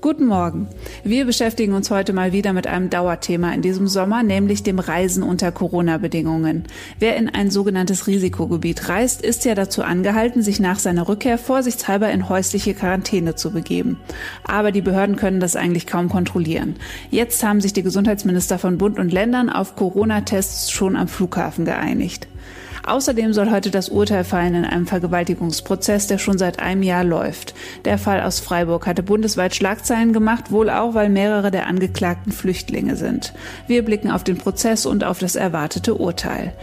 Guten Morgen. Wir beschäftigen uns heute mal wieder mit einem Dauerthema in diesem Sommer, nämlich dem Reisen unter Corona-Bedingungen. Wer in ein sogenanntes Risikogebiet reist, ist ja dazu angehalten, sich nach seiner Rückkehr vorsichtshalber in häusliche Quarantäne zu begeben. Aber die Behörden können das eigentlich kaum kontrollieren. Jetzt haben sich die Gesundheitsminister von Bund und Ländern auf Corona-Tests schon am Flughafen geeinigt. Außerdem soll heute das Urteil fallen in einem Vergewaltigungsprozess, der schon seit einem Jahr läuft. Der Fall aus Freiburg hatte bundesweit Schlagzeilen gemacht, wohl auch, weil mehrere der Angeklagten Flüchtlinge sind. Wir blicken auf den Prozess und auf das erwartete Urteil.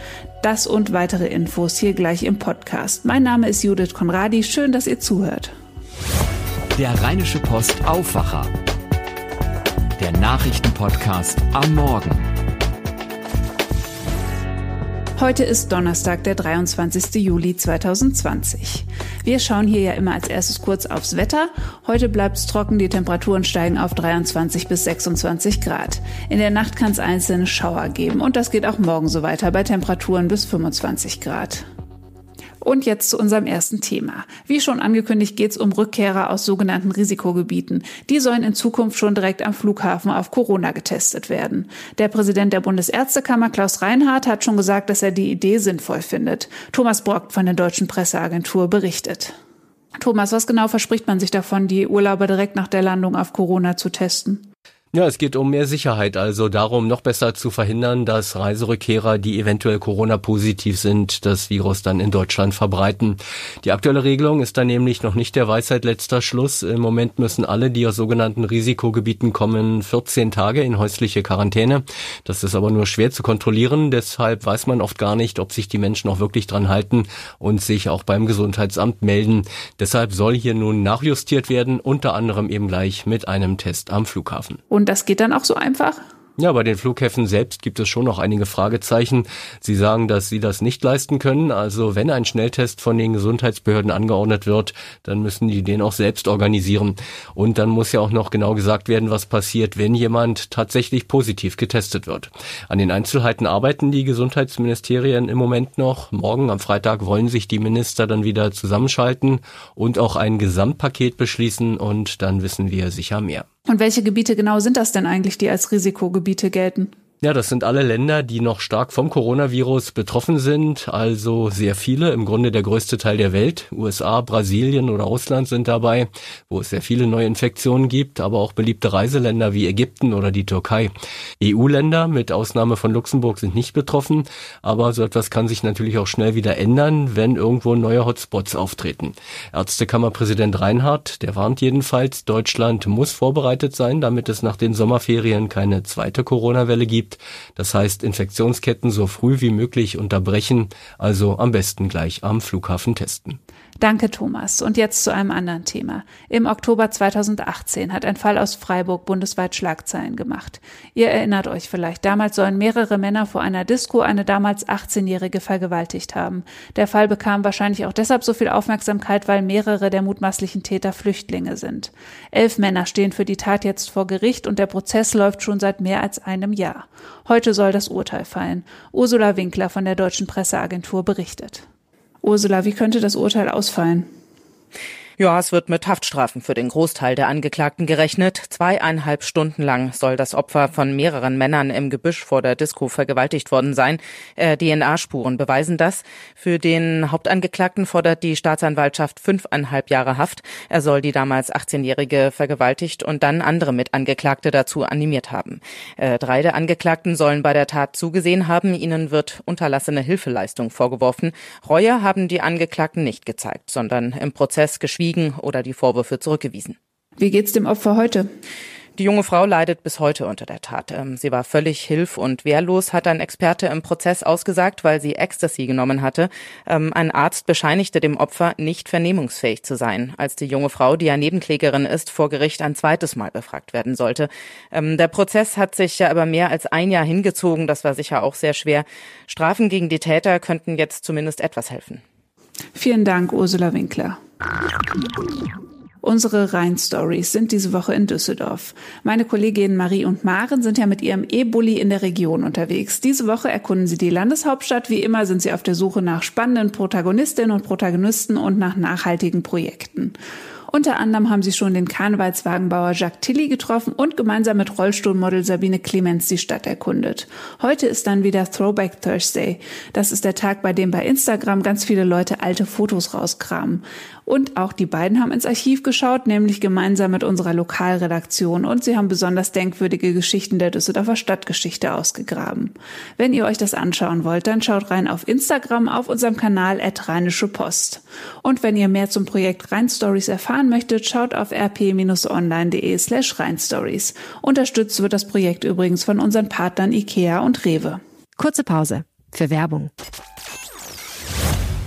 Das und weitere Infos hier gleich im Podcast. Mein Name ist Judith Konradi. Schön, dass ihr zuhört. Der Rheinische Post Aufwacher. Der Nachrichtenpodcast am Morgen. Heute ist Donnerstag, der 23. Juli 2020. Wir schauen hier ja immer als erstes kurz aufs Wetter. Heute bleibt es trocken, die Temperaturen steigen auf 23 bis 26 Grad. In der Nacht kann es einzelne Schauer geben und das geht auch morgen so weiter bei Temperaturen bis 25 Grad. Und jetzt zu unserem ersten Thema. Wie schon angekündigt geht es um Rückkehrer aus sogenannten Risikogebieten. Die sollen in Zukunft schon direkt am Flughafen auf Corona getestet werden. Der Präsident der Bundesärztekammer Klaus Reinhardt hat schon gesagt, dass er die Idee sinnvoll findet. Thomas Brock von der Deutschen Presseagentur berichtet. Thomas, was genau verspricht man sich davon, die Urlauber direkt nach der Landung auf Corona zu testen? Ja, es geht um mehr Sicherheit, also darum, noch besser zu verhindern, dass Reiserückkehrer, die eventuell Corona-positiv sind, das Virus dann in Deutschland verbreiten. Die aktuelle Regelung ist dann nämlich noch nicht der Weisheit letzter Schluss. Im Moment müssen alle, die aus sogenannten Risikogebieten kommen, 14 Tage in häusliche Quarantäne. Das ist aber nur schwer zu kontrollieren. Deshalb weiß man oft gar nicht, ob sich die Menschen auch wirklich dran halten und sich auch beim Gesundheitsamt melden. Deshalb soll hier nun nachjustiert werden, unter anderem eben gleich mit einem Test am Flughafen. Und das geht dann auch so einfach? Ja, bei den Flughäfen selbst gibt es schon noch einige Fragezeichen. Sie sagen, dass sie das nicht leisten können. Also wenn ein Schnelltest von den Gesundheitsbehörden angeordnet wird, dann müssen die den auch selbst organisieren. Und dann muss ja auch noch genau gesagt werden, was passiert, wenn jemand tatsächlich positiv getestet wird. An den Einzelheiten arbeiten die Gesundheitsministerien im Moment noch. Morgen am Freitag wollen sich die Minister dann wieder zusammenschalten und auch ein Gesamtpaket beschließen und dann wissen wir sicher mehr. Und welche Gebiete genau sind das denn eigentlich, die als Risikogebiete gelten? Ja, das sind alle Länder, die noch stark vom Coronavirus betroffen sind, also sehr viele, im Grunde der größte Teil der Welt. USA, Brasilien oder Russland sind dabei, wo es sehr viele neue Infektionen gibt, aber auch beliebte Reiseländer wie Ägypten oder die Türkei. EU-Länder mit Ausnahme von Luxemburg sind nicht betroffen, aber so etwas kann sich natürlich auch schnell wieder ändern, wenn irgendwo neue Hotspots auftreten. Ärztekammerpräsident Reinhardt, der warnt jedenfalls, Deutschland muss vorbereitet sein, damit es nach den Sommerferien keine zweite Corona-Welle gibt gibt. Das heißt, Infektionsketten so früh wie möglich unterbrechen, also am besten gleich am Flughafen testen. Danke, Thomas. Und jetzt zu einem anderen Thema. Im Oktober 2018 hat ein Fall aus Freiburg bundesweit Schlagzeilen gemacht. Ihr erinnert euch vielleicht, damals sollen mehrere Männer vor einer Disco eine damals 18-Jährige vergewaltigt haben. Der Fall bekam wahrscheinlich auch deshalb so viel Aufmerksamkeit, weil mehrere der mutmaßlichen Täter Flüchtlinge sind. Elf Männer stehen für die Tat jetzt vor Gericht und der Prozess läuft schon seit mehr als einem Jahr. Heute soll das Urteil fallen. Ursula Winkler von der Deutschen Presseagentur berichtet. Ursula, wie könnte das Urteil ausfallen? Ja, es wird mit Haftstrafen für den Großteil der Angeklagten gerechnet. Zweieinhalb Stunden lang soll das Opfer von mehreren Männern im Gebüsch vor der Disco vergewaltigt worden sein. Äh, DNA-Spuren beweisen das. Für den Hauptangeklagten fordert die Staatsanwaltschaft fünfeinhalb Jahre Haft. Er soll die damals 18-Jährige vergewaltigt und dann andere Mitangeklagte dazu animiert haben. Äh, drei der Angeklagten sollen bei der Tat zugesehen haben. Ihnen wird unterlassene Hilfeleistung vorgeworfen. Reue haben die Angeklagten nicht gezeigt, sondern im Prozess geschwiegen verschwiegen oder die Vorwürfe zurückgewiesen. Wie geht's dem Opfer heute? Die junge Frau leidet bis heute unter der Tat. Ähm, sie war völlig hilf- und wehrlos, hat ein Experte im Prozess ausgesagt, weil sie Ecstasy genommen hatte. Ähm, ein Arzt bescheinigte dem Opfer, nicht vernehmungsfähig zu sein, als die junge Frau, die ja Nebenklägerin ist, vor Gericht ein zweites Mal befragt werden sollte. Ähm, der Prozess hat sich ja aber mehr als ein Jahr hingezogen. Das war sicher auch sehr schwer. Strafen gegen die Täter könnten jetzt zumindest etwas helfen. Vielen Dank, Ursula Winkler. Unsere Rhein-Stories sind diese Woche in Düsseldorf. Meine Kolleginnen Marie und Maren sind ja mit ihrem E-Bulli in der Region unterwegs. Diese Woche erkunden sie die Landeshauptstadt. Wie immer sind sie auf der Suche nach spannenden Protagonistinnen und Protagonisten und nach nachhaltigen Projekten. Unter anderem haben sie schon den Karnevalswagenbauer Jacques Tilly getroffen und gemeinsam mit Rollstuhlmodel Sabine Clemens die Stadt erkundet. Heute ist dann wieder Throwback Thursday. Das ist der Tag, bei dem bei Instagram ganz viele Leute alte Fotos rauskramen. Und auch die beiden haben ins Archiv geschaut, nämlich gemeinsam mit unserer Lokalredaktion. Und sie haben besonders denkwürdige Geschichten der Düsseldorfer Stadtgeschichte ausgegraben. Wenn ihr euch das anschauen wollt, dann schaut rein auf Instagram auf unserem Kanal at Rheinische Post. Und wenn ihr mehr zum Projekt Rheinstories erfahren möchtet, schaut auf rp-online.de slash Rheinstories. Unterstützt wird das Projekt übrigens von unseren Partnern IKEA und Rewe. Kurze Pause für Werbung.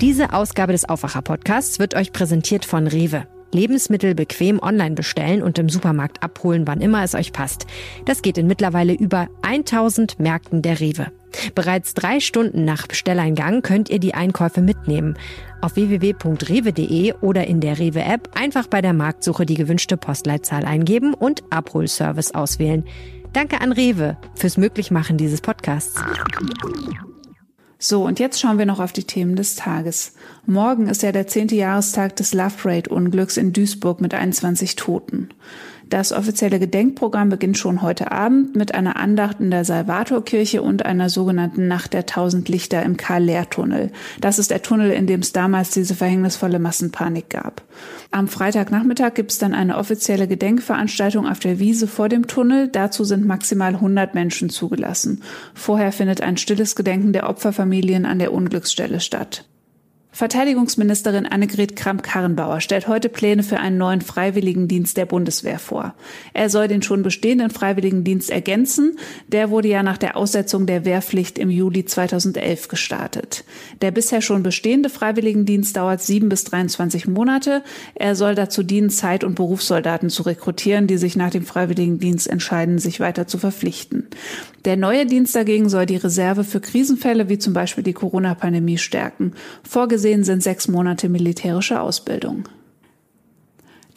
Diese Ausgabe des Aufwacher-Podcasts wird euch präsentiert von Rewe. Lebensmittel bequem online bestellen und im Supermarkt abholen, wann immer es euch passt. Das geht in mittlerweile über 1000 Märkten der Rewe. Bereits drei Stunden nach Bestelleingang könnt ihr die Einkäufe mitnehmen. Auf www.rewe.de oder in der Rewe-App einfach bei der Marktsuche die gewünschte Postleitzahl eingeben und Abholservice auswählen. Danke an Rewe fürs Möglichmachen dieses Podcasts. So, und jetzt schauen wir noch auf die Themen des Tages. Morgen ist ja der zehnte Jahrestag des Love Parade-Unglücks in Duisburg mit 21 Toten. Das offizielle Gedenkprogramm beginnt schon heute Abend mit einer Andacht in der Salvatorkirche und einer sogenannten Nacht der tausend Lichter im Karl-Lehr-Tunnel. Das ist der Tunnel, in dem es damals diese verhängnisvolle Massenpanik gab. Am Freitagnachmittag gibt es dann eine offizielle Gedenkveranstaltung auf der Wiese vor dem Tunnel. Dazu sind maximal 100 Menschen zugelassen. Vorher findet ein stilles Gedenken der Opferfamilien an der Unglücksstelle statt. Verteidigungsministerin Annegret Kramp-Karrenbauer stellt heute Pläne für einen neuen Freiwilligendienst der Bundeswehr vor. Er soll den schon bestehenden Freiwilligendienst ergänzen. Der wurde ja nach der Aussetzung der Wehrpflicht im Juli 2011 gestartet. Der bisher schon bestehende Freiwilligendienst dauert sieben bis 23 Monate. Er soll dazu dienen, Zeit- und Berufssoldaten zu rekrutieren, die sich nach dem Freiwilligendienst entscheiden, sich weiter zu verpflichten. Der neue Dienst dagegen soll die Reserve für Krisenfälle wie zum Beispiel die Corona-Pandemie stärken. Vorgesehen sind sechs Monate militärische Ausbildung.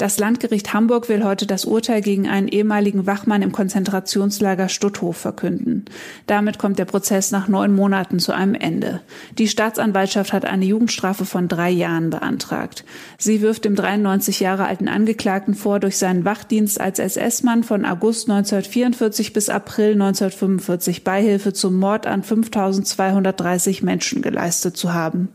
Das Landgericht Hamburg will heute das Urteil gegen einen ehemaligen Wachmann im Konzentrationslager Stutthof verkünden. Damit kommt der Prozess nach neun Monaten zu einem Ende. Die Staatsanwaltschaft hat eine Jugendstrafe von drei Jahren beantragt. Sie wirft dem 93 Jahre alten Angeklagten vor, durch seinen Wachdienst als SS-Mann von August 1944 bis April 1945 Beihilfe zum Mord an 5230 Menschen geleistet zu haben.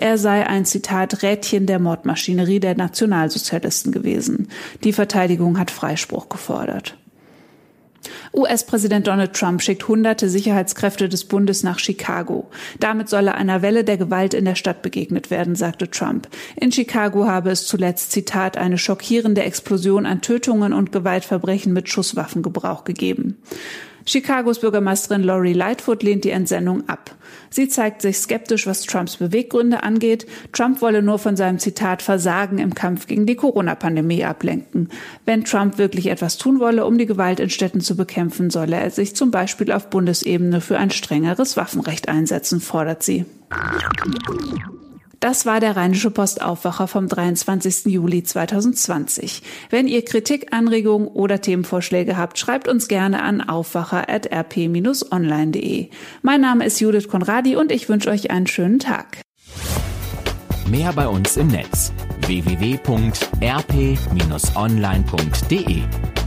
Er sei ein Zitat Rädchen der Mordmaschinerie der Nationalsozialisten gewesen. Die Verteidigung hat Freispruch gefordert. US-Präsident Donald Trump schickt hunderte Sicherheitskräfte des Bundes nach Chicago. Damit solle einer Welle der Gewalt in der Stadt begegnet werden, sagte Trump. In Chicago habe es zuletzt, Zitat, eine schockierende Explosion an Tötungen und Gewaltverbrechen mit Schusswaffengebrauch gegeben. Chicagos Bürgermeisterin Lori Lightfoot lehnt die Entsendung ab. Sie zeigt sich skeptisch, was Trumps Beweggründe angeht. Trump wolle nur von seinem Zitat Versagen im Kampf gegen die Corona-Pandemie ablenken. Wenn Trump wirklich etwas tun wolle, um die Gewalt in Städten zu bekämpfen, solle er sich zum Beispiel auf Bundesebene für ein strengeres Waffenrecht einsetzen, fordert sie. Das war der Rheinische Post Aufwacher vom 23. Juli 2020. Wenn ihr Kritik, Anregungen oder Themenvorschläge habt, schreibt uns gerne an aufwacher.rp-online.de. Mein Name ist Judith Konradi und ich wünsche euch einen schönen Tag. Mehr bei uns im Netz www.rp-online.de